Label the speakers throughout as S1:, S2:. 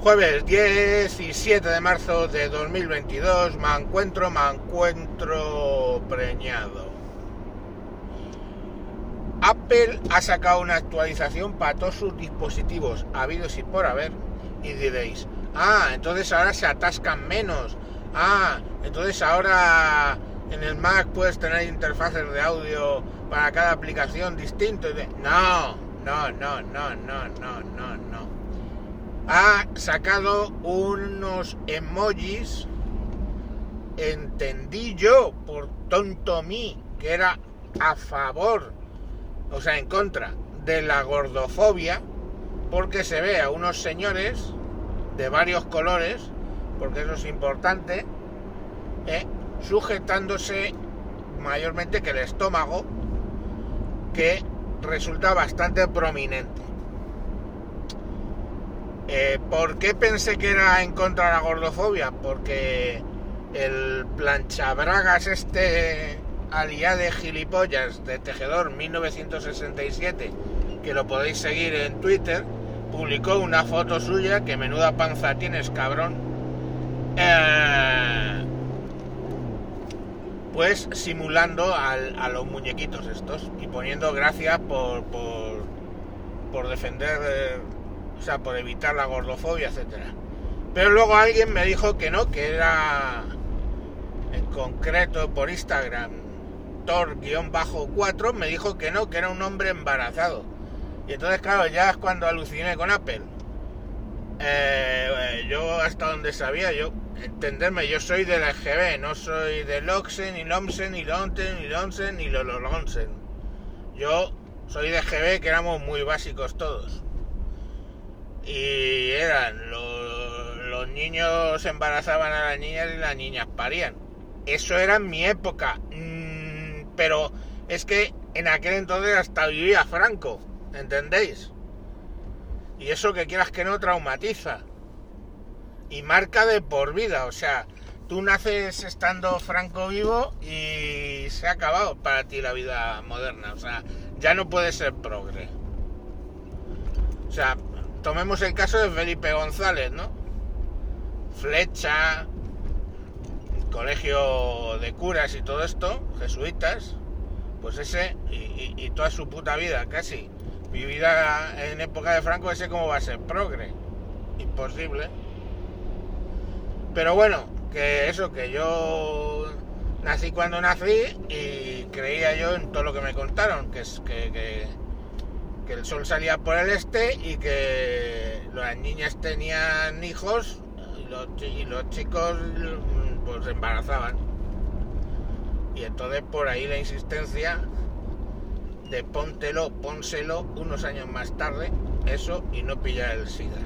S1: Jueves 17 de marzo de 2022, me encuentro, me encuentro preñado. Apple ha sacado una actualización para todos sus dispositivos habidos y por haber y diréis, ah, entonces ahora se atascan menos, ah, entonces ahora en el Mac puedes tener interfaces de audio para cada aplicación distinto. No, no, no, no, no, no, no, no ha sacado unos emojis, entendí yo, por tonto mí, que era a favor, o sea, en contra de la gordofobia, porque se ve a unos señores de varios colores, porque eso es importante, ¿eh? sujetándose mayormente que el estómago, que resulta bastante prominente. Eh, ¿Por qué pensé que era en contra de la gordofobia? Porque el planchabragas este alía de gilipollas de Tejedor 1967, que lo podéis seguir en Twitter, publicó una foto suya, que menuda panza tienes, cabrón. Eh, pues simulando a los muñequitos estos y poniendo gracias por defender... Eh, o sea, por evitar la gordofobia, etcétera. Pero luego alguien me dijo que no, que era en concreto por Instagram, Tor-4, me dijo que no, que era un hombre embarazado. Y entonces, claro, ya es cuando aluciné con Apple. Eh, yo hasta donde sabía, yo, entenderme, yo soy del EGB, no soy de Loxen, ni Lomsen, ni Lonten, ni Lonsen, ni Lololonsen. Yo soy de EGB, que éramos muy básicos todos y eran los, niños embarazaban a las niñas y las niñas parían. Eso era mi época, mm, pero es que en aquel entonces hasta vivía Franco, ¿entendéis? Y eso que quieras que no traumatiza. Y marca de por vida, o sea, tú naces estando Franco vivo y se ha acabado para ti la vida moderna, o sea, ya no puede ser progre. O sea, tomemos el caso de Felipe González, ¿no? Flecha, colegio de curas y todo esto, jesuitas, pues ese y, toda su puta vida, casi, vivida en época de Franco, ese cómo va a ser progre. Imposible. Pero bueno, que eso, que yo nací cuando nací y creía yo en todo lo que me contaron, que es que el sol salía por el este y que las niñas tenían hijos y los, chicos pues embarazaban. Y entonces por ahí la insistencia de póntelo, pónselo unos años más tarde, eso y no pillar el SIDA.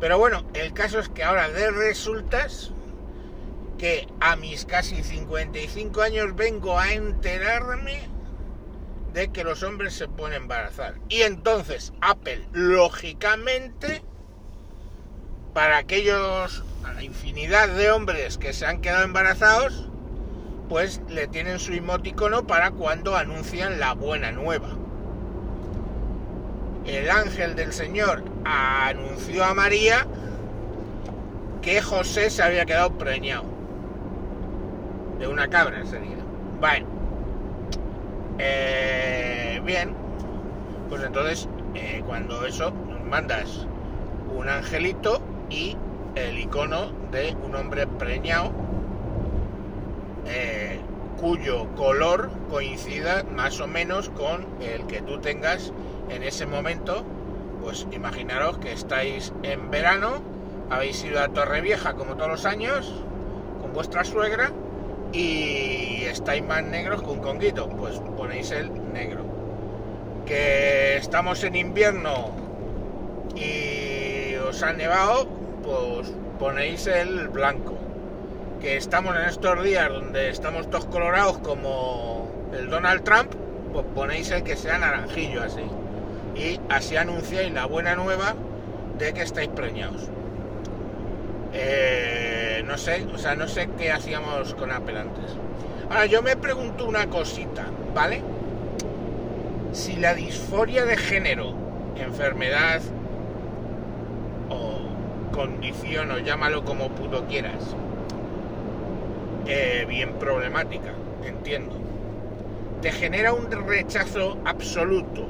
S1: Pero bueno, el caso es que ahora de resultas que a mis casi 55 años vengo a enterarme de que los hombres se pueden embarazar. Y entonces Apple, lógicamente, para aquellos, a la infinidad de hombres que se han quedado embarazados, pues le tienen su emoticono para cuando anuncian la buena nueva. El ángel del Señor anunció a María que José se había quedado preñado. De una cabra sería. Bueno eh, bien, pues entonces eh, cuando eso mandas un angelito y el icono de un hombre preñado eh, cuyo color coincida más o menos con el que tú tengas en ese momento. Pues imaginaros que estáis en verano habéis ido a Torrevieja como todos los años con vuestra suegra y estáis más negros que un conguito, pues ponéis el negro. Que estamos en invierno y os ha nevado, pues ponéis el blanco. Que estamos en estos días donde estamos todos colorados como el Donald Trump, pues ponéis el que sea naranjillo así. Y así anunciáis la buena nueva de que estáis preñados. Eh, no sé, o sea, no sé qué hacíamos con Apple antes. Ahora, yo me pregunto una cosita, ¿vale? Si la disforia de género, enfermedad o condición o llámalo como puto quieras, eh, bien problemática, entiendo. Te genera un rechazo absoluto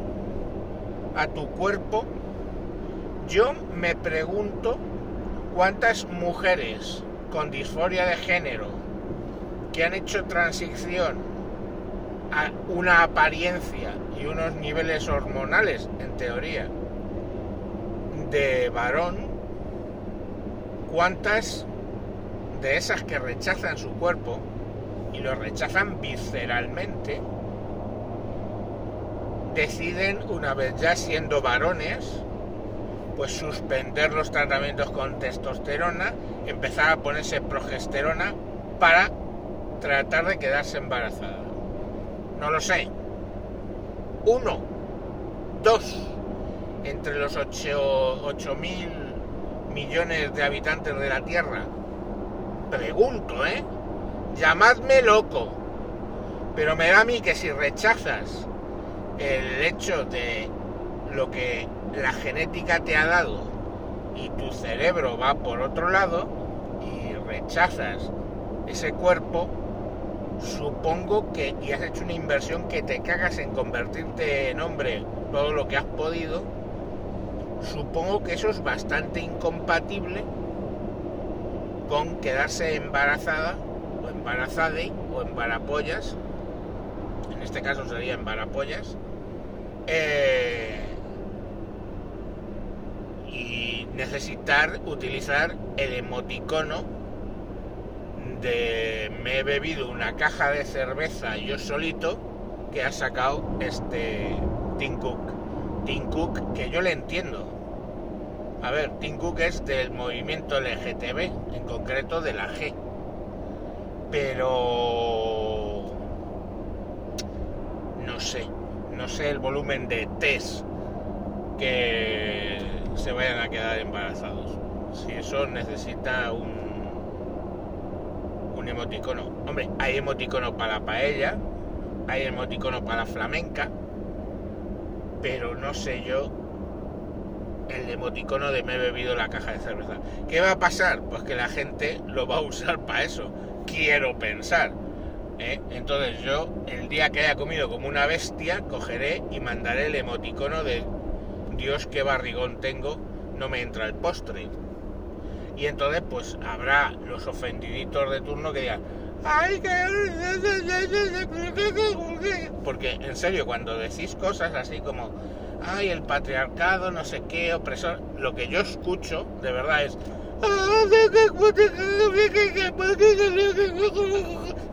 S1: a tu cuerpo. Yo me pregunto cuántas mujeres con disforia de género que han hecho transición a una apariencia y unos niveles hormonales, en teoría, de varón, cuántas de esas que rechazan su cuerpo y lo rechazan visceralmente, deciden, una vez ya siendo varones, pues suspender los tratamientos con testosterona, empezar a ponerse progesterona para tratar de quedarse embarazada. No lo sé. Uno, dos, entre los 8 mil millones de habitantes de la Tierra. Pregunto, ¿eh? Llamadme loco. Pero me da a mí que si rechazas el hecho de lo que la genética te ha dado y tu cerebro va por otro lado y rechazas ese cuerpo, supongo que y has hecho una inversión que te cagas en convertirte en hombre todo lo que has podido, supongo que eso es bastante incompatible con quedarse embarazada o embarazade o embarapollas, en este caso sería embarapollas, eh, y necesitar utilizar el emoticono de me he bebido una caja de cerveza yo solito que ha sacado este Tim Cook. Tim Cook, que yo le entiendo. A ver, Tim Cook es del movimiento LGTB, en concreto de la G. Pero... No sé, no sé el volumen de test que se vayan a quedar embarazados. Si eso necesita un, un emoticono. Hombre, hay emoticono para la paella, hay emoticono para la flamenca, pero no sé yo el emoticono de me he bebido la caja de cerveza. ¿Qué va a pasar? Pues que la gente lo va a usar para eso. Quiero pensar. ¿eh? Entonces yo, el día que haya comido como una bestia, cogeré y mandaré el emoticono de Dios qué barrigón tengo, no me entra el postre. Y entonces pues habrá los ofendiditos de turno que digan, ¡ay, que... Porque en serio, cuando decís cosas así como, ay, el patriarcado, no sé qué, opresor, lo que yo escucho de verdad es...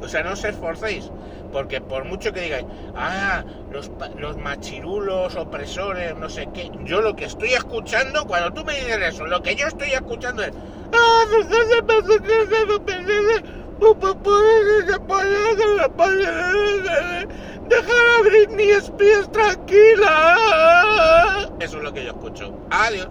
S1: O sea, no os esforcéis, porque por mucho que digáis, ah, los, los machirulos, opresores, no sé qué, yo lo que estoy escuchando, cuando tú me dices eso, lo que yo estoy escuchando es... Dejar a Britney Spears tranquila. Eso es lo que yo escucho. Adiós.